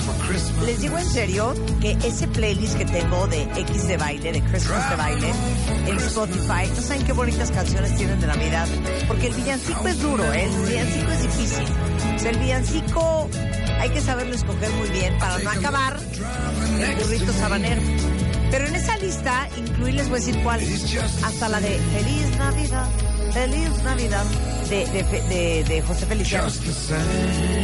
for Christmas. Les digo en serio que ese playlist que tengo de X de baile, de Christmas de baile, en Spotify, no saben qué bonitas canciones tienen de Navidad. Porque el villancico es duro, ¿eh? el villancico es difícil. Sea, el villancico hay que saberlo escoger muy bien para no acabar el burrito sabanero. Pero en esa lista incluí, les voy a decir cuál, hasta la de Feliz Navidad, Feliz Navidad, de, José Feliciano.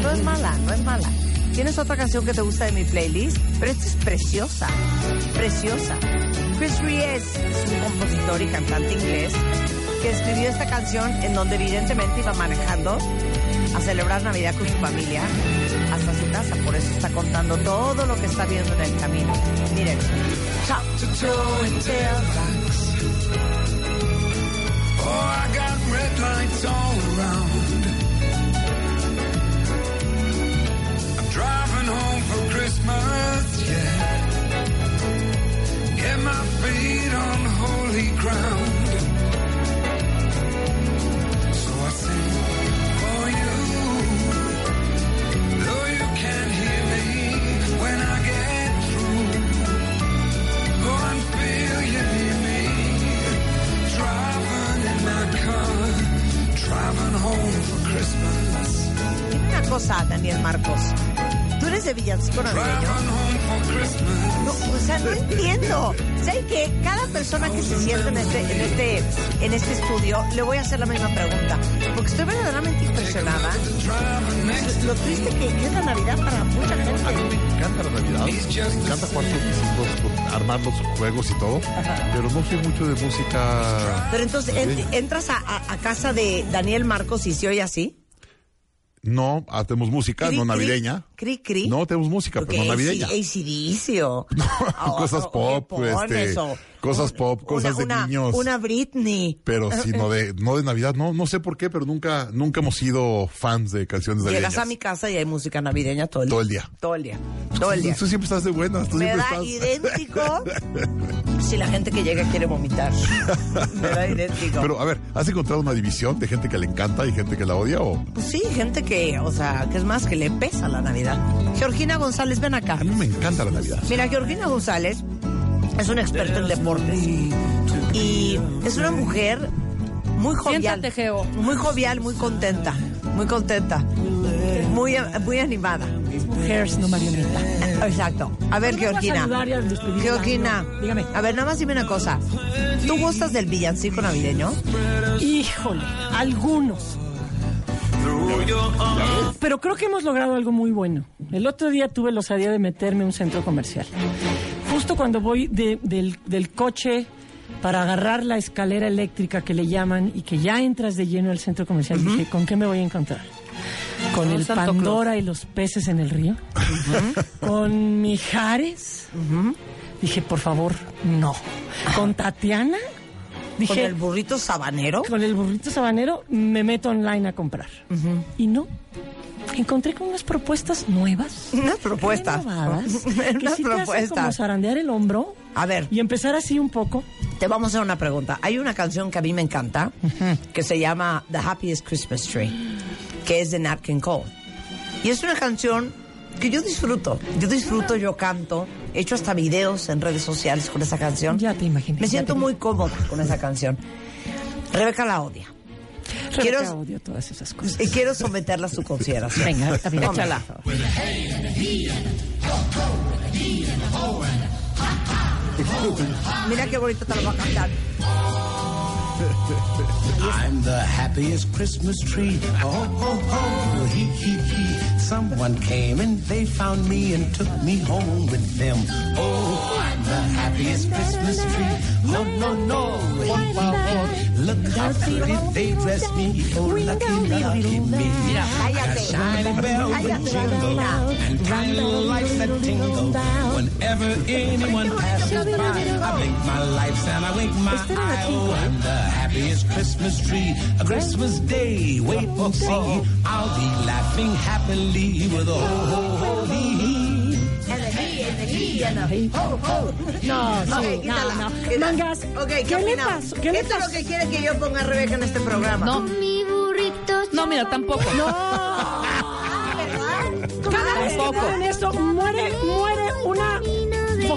No es mala, no es mala. ¿Tienes otra canción que te gusta de mi playlist? Pero esta es preciosa, preciosa. Chris Ries es un compositor y cantante inglés que escribió esta canción en donde evidentemente iba manejando a celebrar Navidad con su familia hasta su casa. Por eso está contando todo lo que está viendo en el camino. Miren. Yeah. Get my feet on holy ground. Persona que se sienta en este, en este, en este estudio le voy a hacer la misma pregunta? Porque estoy verdaderamente impresionada. Lo triste que es la Navidad para mucha A mí gente. me encanta la Navidad, me encanta jugar con mis hijos, armar los juegos y todo, pero no soy mucho de música. Pero entonces en- navideña. entras a, a- a casa de Daniel Marcos y se oye así. No, hacemos música, Cri, no navideña. Cri, cri. No, tenemos música, pero no navideña. ACDC o... o- cosas o- pop, este, O- cosas pop, cosas una- de una- niños. Una Britney. Pero sí, no de, no de Navidad, no, no sé por qué, pero nunca, nunca hemos sido fans de canciones navideñas. Llegas a mi casa y hay música navideña todo el, Todo el día. Todo el día. Todo el día. Tú siempre estás de buenas, tú Me siempre da estás. idéntico si la gente que llega quiere vomitar. Me da idéntico. Pero a ver, ¿has encontrado una división de gente que le encanta y gente que la odia o? Pues sí, gente que, o sea, que es más que le pesa la Navidad. Georgina González, ven acá. A mí me encanta la Navidad. Mira, Georgina González es una experta en deportes y es una mujer muy jovial. Muy jovial, muy contenta, muy contenta, muy, muy animada. Mujeres, no marioneta. Exacto. A ver, Georgina. Georgina. Dígame. A ver, nada más dime una cosa. ¿Tú gustas del villancico navideño? Híjole, algunos. Pero creo que hemos logrado algo muy bueno. El otro día tuve la osadía de meterme a un centro comercial. Justo cuando voy de- del, del coche para agarrar la escalera eléctrica que le llaman y que ya entras de lleno al centro comercial, dije, ¿con qué me voy a encontrar? Con el Santo Pandora y los peces en el río. Con Mijares. Dije, por favor, no. Con Tatiana. Dije, ¿Con el burrito sabanero? con el burrito sabanero me meto online a comprar. Y no. Encontré con unas propuestas nuevas. Unas propuestas. renovadas, Unas sí hacen como propuestas. zarandear el hombro A ver, y empezar así un poco. te vamos a hacer una pregunta. Hay una canción que a mí me encanta que se llama The Happiest Christmas Tree, que es de Nat King Cole. Y es una canción que yo disfruto. Yo disfruto, yo canto. He hecho hasta videos en redes sociales con esa canción. Ya te imaginé. Me siento muy cómoda con esa canción. Rebeca la odia. Quiero- odio todas esas cosas. Y quiero someterla a su consideración. Venga, échala. Mira qué bonito te lo va a cantar. I'm the happiest Christmas tree. Oh, oh, oh, he, he, he. Someone came and they found me and took me home with them. Oh, I'm the happiest Christmas tree. No, no, no. Look how pretty they dress me. Oh, lucky, lucky me. Cállate. Shiny bells that jingle and tiny lights that tingle. Whenever anyone passes by, I blink my lights and I wink my eye. Oh, I'm the happiest Christmas tree. A Christmas day, wait and see. I'll be laughing happily with a ho ho ho hee hee. No, sí, Ok, no, quítala, no. quítala. Mangas, Ok, ¿qué, ¿qué, le pasó? ¿Qué le Esto es lo que quiere que yo ponga a Rebeca en este programa. No, Mi burrito. no, mira, tampoco. Cada vez que esto, muere,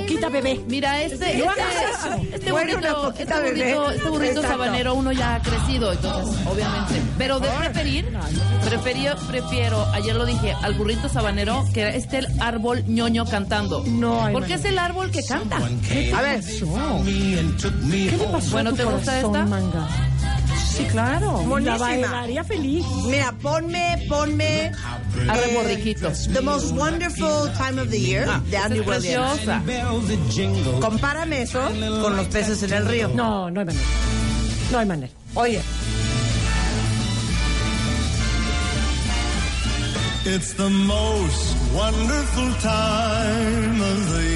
poquita bebé. Mira, este, este, este una burrito, este burrito, bebé. este burrito sabanero uno ya ha crecido, entonces, obviamente. Pero de preferir, preferí- prefiero, ayer lo dije, al burrito sabanero, que es el árbol ñoño cantando. No, Porque es el árbol que canta. A ver, ¿Qué le pasó Bueno, ¿te gusta esta? manga? Sí, claro. Buenísima. La bailaría feliz. mira, ponme, ponme Arre borriquito. The Most Wonderful Time of the Year de Esa Andy Williams. preciosa. Compárame eso con los peces en el río. No, no hay manera. No hay manera. Oye, It's the most wonderful time of the year.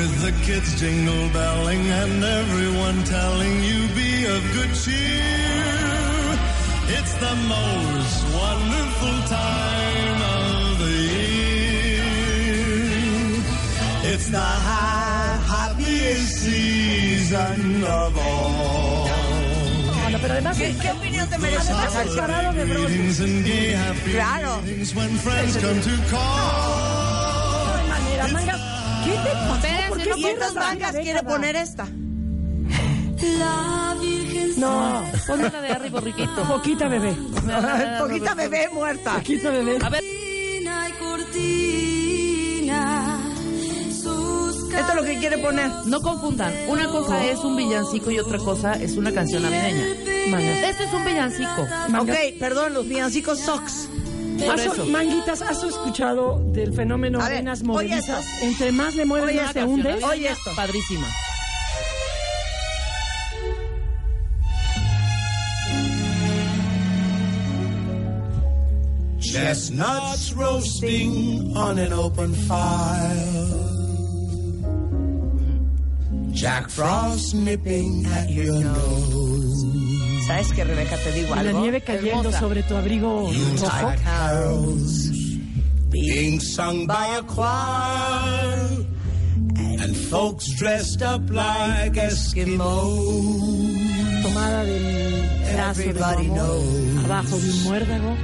With the kids jingle belling and everyone telling you be of good cheer. It's the most wonderful time of the year. It's the high, happiest season of all. Bueno, pero además, ¿qué, qué opinión te merece además esta parado de bronce. Greetings and gay happy Claro. meetings when friends come to call. No hay manera, manga. ¿Qué te pasó? ¿Por qué no estas la mangas quiere década? poner esta. No, Ponme la de Arre borriquito. poquita bebé. Poquita bebé muerta. Poquita bebé. A ver, Esto es lo que quiere poner. no confundan. Una cosa es un villancico y otra cosa es una canción navideña. Este es un villancico. Ok, perdón, los villancicos socks. Por ¿Has- eso. Manguitas, ¿has escuchado del fenómeno arenas oye movedizas? Entre más le mueves, más esto. se hunde. Oye esto. Padrísima. Chestnuts roasting on an open fire. Jack Frost nipping at your nose. ¿Sabes qué, Rebeca? Te digo Y la algo. nieve cayendo Hermosa. sobre tu abrigo rojo. Being sung by a choir. And folks dressed up like Eskimos. Tomada del brazo de abajo de un muérdago.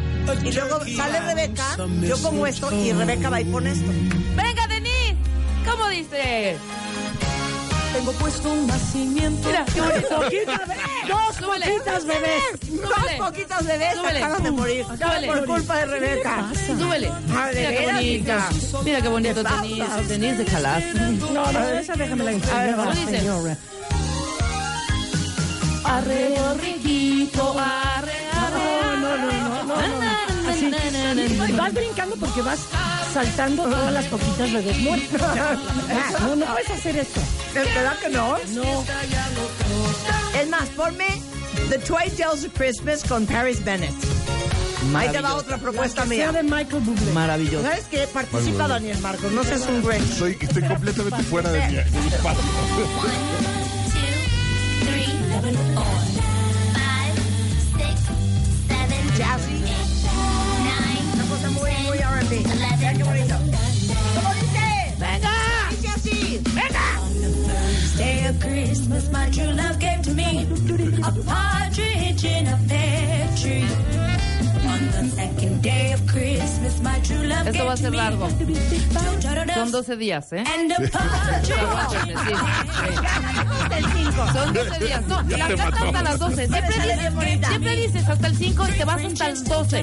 Y luego sale Rebeca, yo como esto, y Rebeca va y pone esto. Venga, Denise. ¿Cómo dice? Tengo puesto un nacimiento. Mira, qué bonito. Poquita bebé. Dos Súbele. poquitas bebés. Dos poquitas bebés Súbele. acaban de morir. Súbele. Por culpa de Rebeca. Súbele. ¿de Mira qué hija? Mira qué bonito. Denise. Denise de Calas. No, no, esa déjamela en A ver, ¿cómo dice? señora. Arre borriquito, arre, arre. No, no, no, no, no, no. Así. Y vas brincando porque vas saltando todas las poquitas bebés muertas. No, no puedes hacer esto. ¿Verdad que no? No. Es más, ponme The Twilight Tales of Christmas con Paris Bennett. Ahí te va otra propuesta Sea mía. de Michael Bublé. Maravilloso. ¿Sabes qué? Participa Daniel Marcos, no seas un Grinch. Estoy, estoy completamente fuera de mi, de mi espacio. Jazzy. Christmas, my true love gave to me a partridge in a pear tree. On the second day of Christmas, my true love Esto va a gave ser to me largo. Son doves 12 días, ¿eh? and a partridge. Aguántenme, sí, sí. El 5. Son 12 días. No, la canta hasta las 12. Siempre dices, siempre dices hasta el 5 y te vas hasta el 12.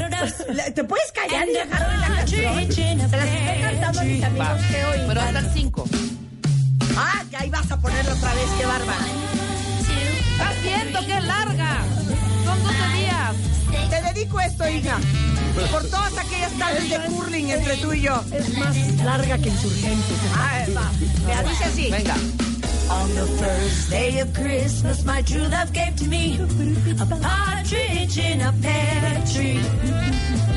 Le- ¿Te puedes callar y dejar la canción? Se las cantando a mis amigos que hoy. Pero hasta el 5. Ah, ahí vas a ponerla otra vez, qué bárbara. Estás viendo que es larga. Son 12 días. Te dedico esto, hija. Por todas aquellas tardes de curling entre tú y yo. Es más larga que insurgente. Ah. Mira, dice así. Venga. On the first day of Christmas, my true love gave to me a partridge in a pear tree.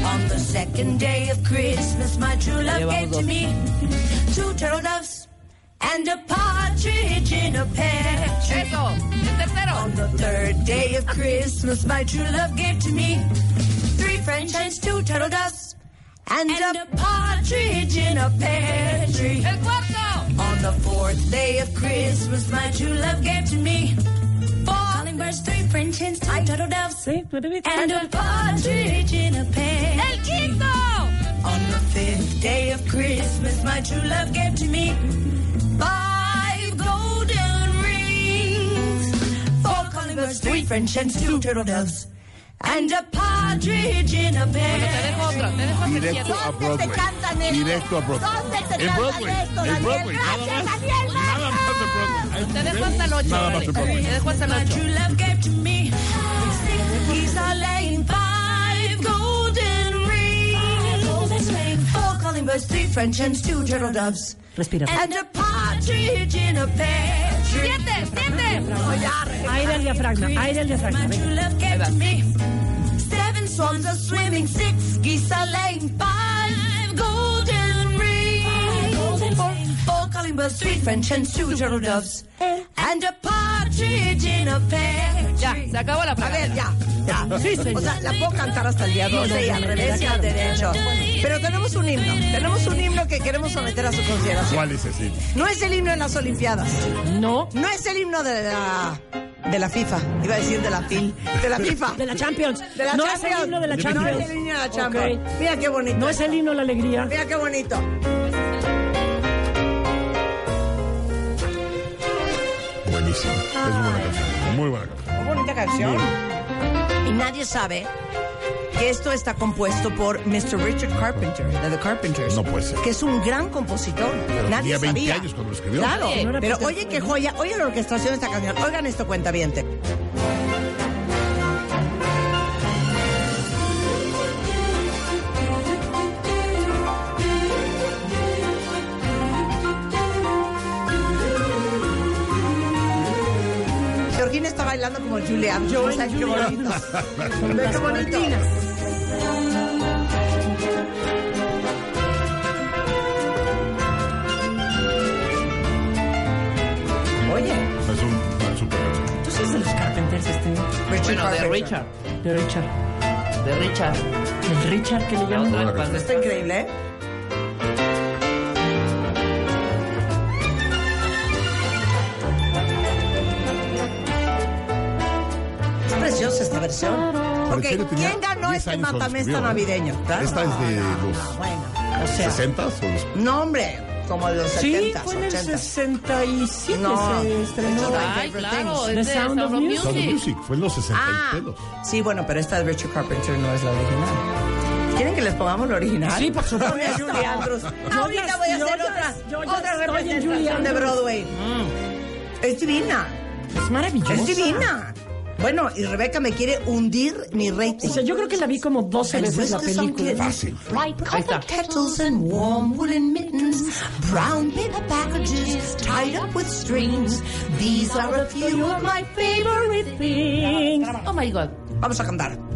On the second day of Christmas, my true love gave to me two turtle doves and a partridge in a pear tree. Eso. On the third day of Christmas, my true love gave to me three French hens, two turtle doves, and, a partridge in a pear tree. On the fourth day of Christmas, my true love gave to me four calling birds, three French hens, two turtle doves, Sí, and a partridge in a pear. El quinto. On the fifth day of Christmas, my true love gave to me four calling birds, three French hens, two turtle doves, and a partridge in a Bueno, te pear. dejo otra. Te dejo hasta el Directo siete. a ¿Dónde Broadway. te cantan esto? Directo a Broadway. ¿Dónde te En cantan Broadway. esto, En Daniel? Broadway. Nada Gracias, más. Daniel Nada más en Broadway. Te dejo hasta el 8. Nada más en Broadway. Te dejo hasta el My 8. true love gave to me six geese are laying five golden rings, four calling birds, three French hens, two turtle doves, Respira. and a partridge in a pear tree. ¡Siete! ¡Siete! Aire al diafragma, aire al diafragma. My venga. true love gave to me seven swans are swimming, six geese are laying five golden rings, four, four calling birds, three French hens, two turtle doves, eh. and a partridge in a pear Ya, tree. se acabó la A ver, ya. ya. Sí, señor. O sea, la puedo cantar hasta el día 12 y al revés y al derecho. Pero tenemos un himno. Tenemos un himno que queremos someter a su consideración. ¿Cuál es ese? No es el himno de las Olimpiadas. No, No es el himno de la, de la FIFA. Iba a decir de la FIL. De la FIFA. de la Champions. De la no Champions. es el himno de la Champions. No es el himno de la Champions. Ok. Mira qué bonito. No es el himno de la alegría. Mira qué bonito. Muy buena canción. Qué bonita canción. Y nadie sabe que esto está compuesto por Mr. Richard Carpenter, de The Carpenters. No puede ser. Que es un gran compositor. nadie tenía 20 sabía. años cuando lo escribió. Claro, Sí. No era pero oye qué joya. Oye la orquestación de esta canción. Oigan esto, cuenta bien. Bailando como Julia. Yo O sea, en qué Julia. bonito. Qué bonito. Oye, Es un, super canción. Entonces es de los Carpenters este. Richard Bueno, de. Richard. De Richard. De Richard. El Richard que le llaman. Está increíble, ¿eh? Versión. Pero Ok, en serio, tenía ¿quién ganó 10 este matamesta ¿eh? navideño? Esta es de los Ah, bueno, o sea, 60 o los no hombre, como de los Sí, 70, fue en el 80. 67 No. se estrenó. Ay, claro. The Es de Sound of Music. Sound of Music. Fue en los 60 Ah, y pelos. sí, bueno, pero esta de Richard Carpenter no es la original. ¿Quieren que les pongamos la original? Sí, por supuesto. Julie Andrews. Ahorita voy a hacer otra, yo otra representación de. Broadway. Es divina, Es maravillosa. es divina. Bueno, y Rebeca me quiere hundir mi rating. O sea, yo creo que la vi como 12 veces la película. Fácil. Copper kettles and warm woolen mittens, brown paper packages tied up with strings. These are a few of my favorite things. Oh my God. Vamos a cantar.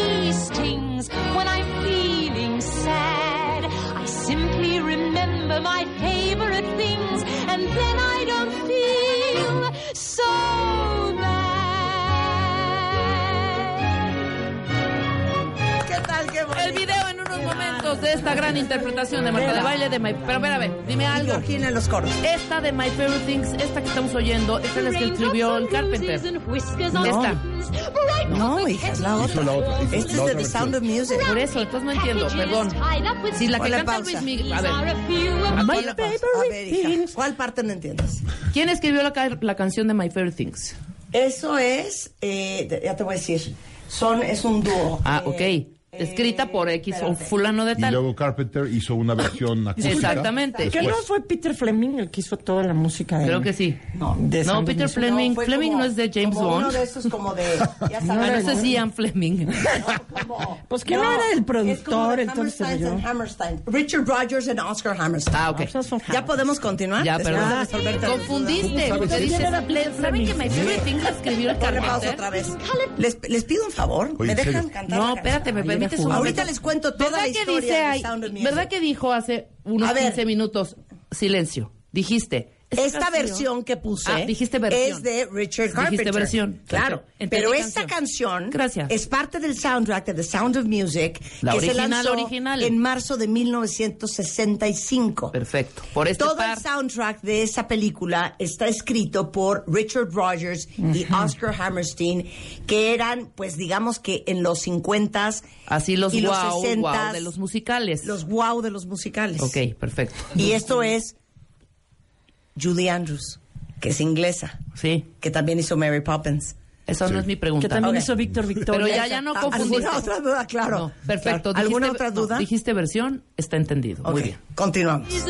the dog bites, when bee stings when I'm feeling sad. I simply remember my favorite things, and then I don't feel so bad. ¿Qué tal? Qué bonito. El video en unos momentos de esta gran interpretación de Marta de baile de My... Pero a ver, dime algo. Georgina los coros. Esta de My Favorite Things, esta que estamos oyendo, esta es la que escribió el Carpenter. Esta. No, hija, es la otra. la otra. hizo Este la es de otra The Sound of. Music. Por eso, entonces no entiendo, perdón. Si la que canta pausa. Luis Miguel... A ver, My. A ver, hija. ¿cuál parte no entiendes? ¿quién escribió la, la canción de My Favorite Things? Eso es, eh, ya te voy a decir, son, es un dúo. Ah, Eh, ok. Escrita por X o fulano de Y tal. luego Carpenter hizo una versión acústica. Exactamente. ¿Que no fue Peter Fleming el que hizo toda la música? de- Creo que sí. de No, of Peter? Fleming. fue Fleming como- no es de James como Uno Bond. de esos como de, ya Ah, sabes. no sé si Ian Fleming. como- Pues que no era el es como productor, ese Hammerstein rollo. and Hammerstein. Richard Rogers and Oscar Hammerstein. Ah, ok. Son ¿Ya podemos continuar? Ya, perdón. la Confundiste. duda. Porque ¿Quién dices, era Peter ¿saben que My Favorite Things la escribió el Carpenter? otra vez. Les, les pido un favor. ¿Me ¿en dejan cantar? No, espérate, me Ahorita les cuento toda ¿Verdad la que historia dice de Sound of Music. ¿Verdad que dijo hace unos A ver. 15 minutos silencio? Dijiste. Esta canción- versión que puse Ah, dijiste versión. es de Richard Dijiste Carpenter. versión. Claro. Pero esta canción. Gracias. es parte del soundtrack de The Sound of Music La que original, se lanzó original. en marzo de 1965. Perfecto. Por este Todo par. el soundtrack de esa película está escrito por Richard Rogers y Oscar Hammerstein, que eran, pues digamos que en los 50s Así los y los wow, 60s, wow de los musicales. los wow de los musicales. Ok, perfecto. Y esto es Julie Andrews, que es inglesa, Sí, que también hizo Mary Poppins. Esa no es mi pregunta. Que también Ok. hizo Víctor Victoria. Pero ya, ya no confundiste. ¿Alguna otra duda? Claro. No, perfecto. Claro. ¿Alguna Dijiste- otra no, duda? dijiste versión, está entendido. Muy Ok, bien. Continuamos.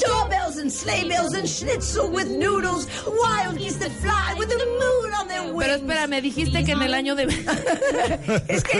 Doorbells and sleigh bells and schnitzel with noodles, wild geese that fly with the moon on their wings. Pero espérame, dijiste que en el año de... es que,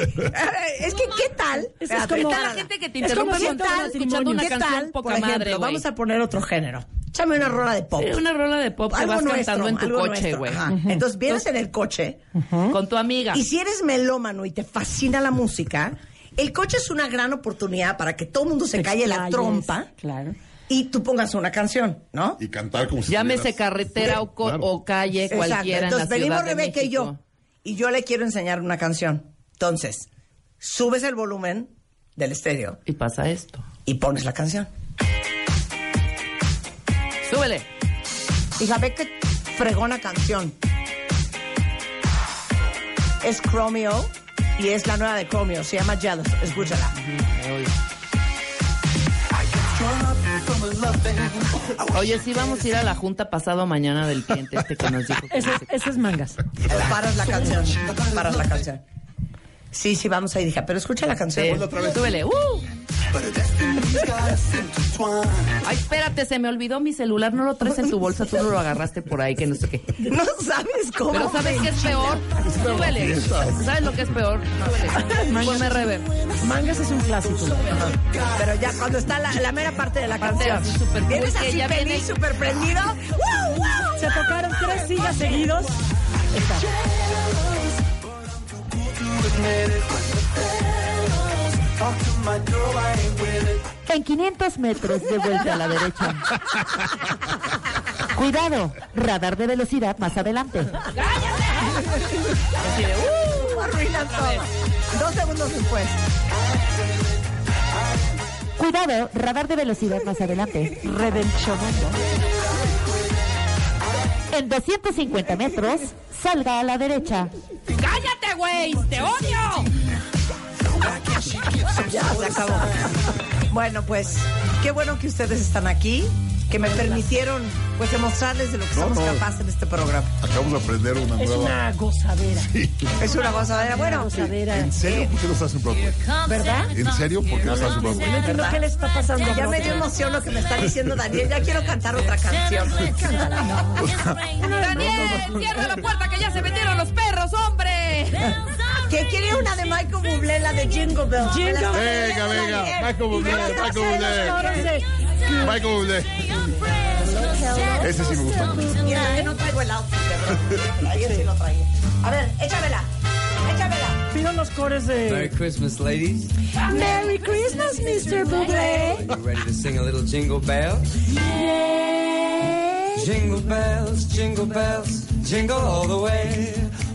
es que, ¿qué tal? Es es como- ¿qué la tal? gente que te Es interrumpe como si estás todo escuchando una ¿Qué canción tal? poca Por ejemplo, madre, vamos a poner otro género. Échame una rola de pop. Sí, una rola de pop que algo vas nuestro, cantando en tu algo coche, nuestro. güey. Entonces vienes en el coche Con tu amiga. y si eres melómano y te fascina la música, el coche es una gran oportunidad para que todo el mundo se Te calle la trompa Claro. y tú pongas una canción, ¿no? Y cantar como si Llámese estuvieras- carretera o, co- Claro. o calle, Exacto. cualquiera en la Entonces venimos Ciudad de Rebeca y yo y yo le quiero enseñar una canción. Entonces, subes el volumen del estéreo Y pasa esto. y pones la canción. Súbele. Hija, ve qué fregona canción. Es Chromeo y es la nueva de Chromeo. Se llama Jealous. Escúchala. Oye, sí vamos a ir a la junta pasado mañana del cliente este que nos dijo. que Ese, es mangas. Paras la canción. Paras la canción. Sí, sí, vamos ahí, hija. Pero escucha la canción. Sí. Súbele. ¡Uh! Ay, espérate, se me olvidó mi celular. No lo traes en tu bolsa, tú no lo agarraste por ahí, que no sé qué. No sabes cómo. Pero ¿sabes qué es peor? Súbele. ¿Sabes lo que es peor? Súbele. Ponme rever. Mangas es un clásico. Pero ya cuando está la, la mera parte de la Parte canción. Vienes que así ya feliz, viene- súper prendido. ¡Wow, wow! Se tocaron tres sillas seguidos. En 500 metros de vuelta a la derecha. Cuidado, radar de velocidad más adelante. De, ¡uh! Arruinan todo. Dos segundos después. Cuidado, radar de velocidad más adelante. Redencionando. En 250 metros, salga a la derecha. ¡Cállate, güey! ¡Te odio! Ya, se acabó. Bueno, pues, qué bueno que ustedes están aquí, que me permitieron, pues, demostrarles de lo que No, somos no. capaces en este programa. Acabamos de aprender una Es nueva. una gozadera. Es una gozadera. Bueno, Gozadera. ¿En serio? ¿Por qué los hacen Broadway? ¿Verdad? ¿En serio? ¿Por qué los hacen No Broadway? entiendo qué le está pasando. ya me dio emoción lo que me está diciendo Daniel. Ya quiero cantar otra canción. ¡Daniel! ¡Cierra la puerta que ya se metieron los perros, hombre! Que quiere una de Michael Bublé, la de Jingle Bell. Jingle Me la- Venga, venga. Michael Bublé, Michael Bublé. Michael Bublé. Ese sí me gusta. Mira, que no traigo el outfit. Ayer sí lo traía. A ver, échamela. Échamela. pido los cores Merry de... Christmas, ladies. Merry Christmas, Mr. Bublé. You ready to sing a little jingle bells? Jingle bells, jingle bells, jingle all the way.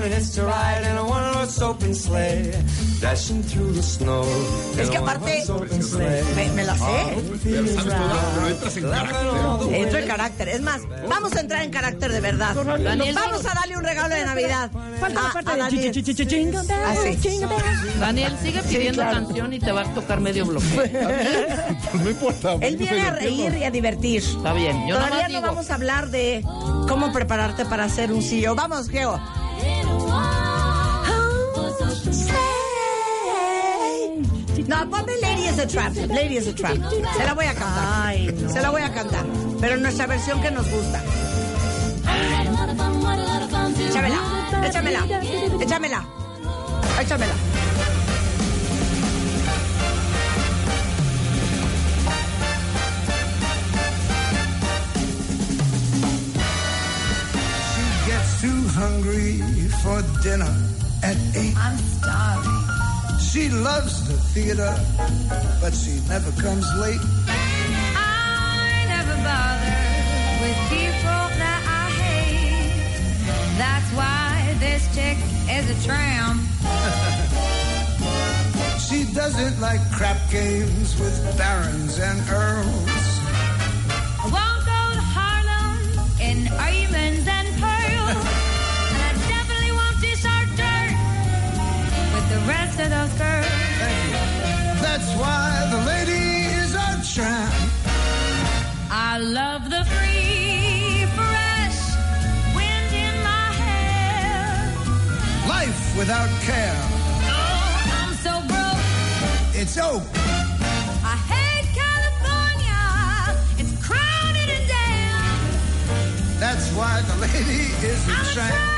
fun it is to ride in a one-horse open sleigh. Dashing through the snow. in Es a que aparte, one-horse open sleigh. me, me la sé. Pero sabes cómo entras en carácter. Entro en carácter. Es más, vamos a entrar en carácter de verdad. Vamos a darle un regalo de Navidad. Falta la a- parte a de... Daniel. Daniel, sigue pidiendo canción y te va a tocar medio bloque. Pues no importa. Él viene a reír y a divertir. Está bien. Yo Todavía no vamos a hablar de cómo prepararte para hacer un CEO. Vamos, Geo. No, ponme Lady is a Trap. Lady is a Trap. Se la voy a cantar. Se la voy a cantar. Pero en nuestra versión que nos gusta. Échamela. Échamela. Échamela. Échamela. Hungry for dinner at eight. I'm starving. She loves the theater, but she never comes late. I never bother with people that I hate. That's why this chick is a tramp. She doesn't like crap games with barons and earls. I won't go to Harlem in rest of girls. That's why the lady is a tramp. I love the free, fresh wind in my hair. Life without care. Oh, I'm so broke. It's oak. I hate California. It's crowded and damn. That's why the lady is a tramp.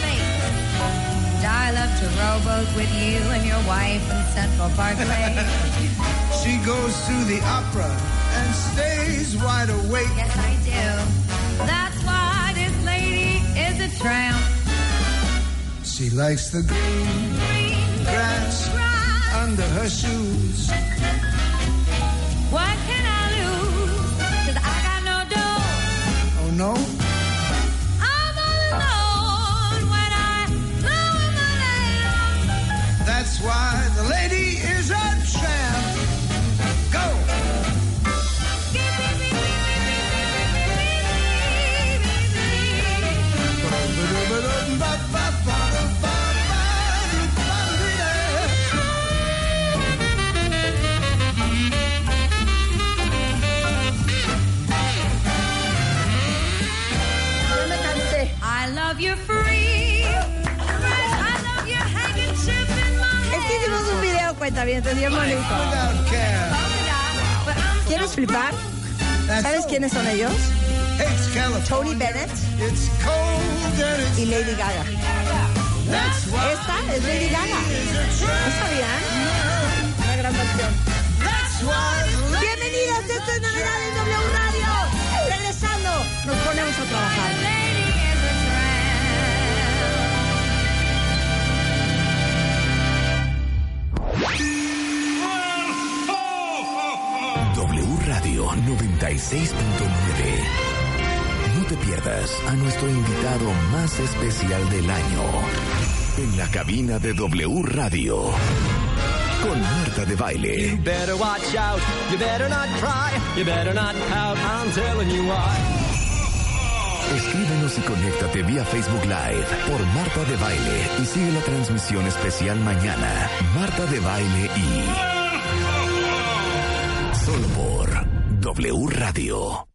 to rowboat with you and your wife in Central Parkway. She goes to the opera and stays wide awake. yes, I do. That's why this lady is a tramp. She likes the green Green grass grass. under her shoes. What can I lose? Cause I got no dough. Oh no, why quiénes son ellos? Tony Bennett y Lady Gaga. Esta es Lady Gaga. ¿No sabían? Una gran canción. Bienvenidas, esto es Navidad 96.9. No te pierdas a nuestro invitado más especial del año. En la cabina de W Radio. Con Marta de Baile. better watch out. You better not cry. You better not pout. I'm telling you why. Escríbenos y conéctate vía Facebook Live por Marta de Baile y sigue la transmisión especial mañana. Marta de Baile y... W Radio.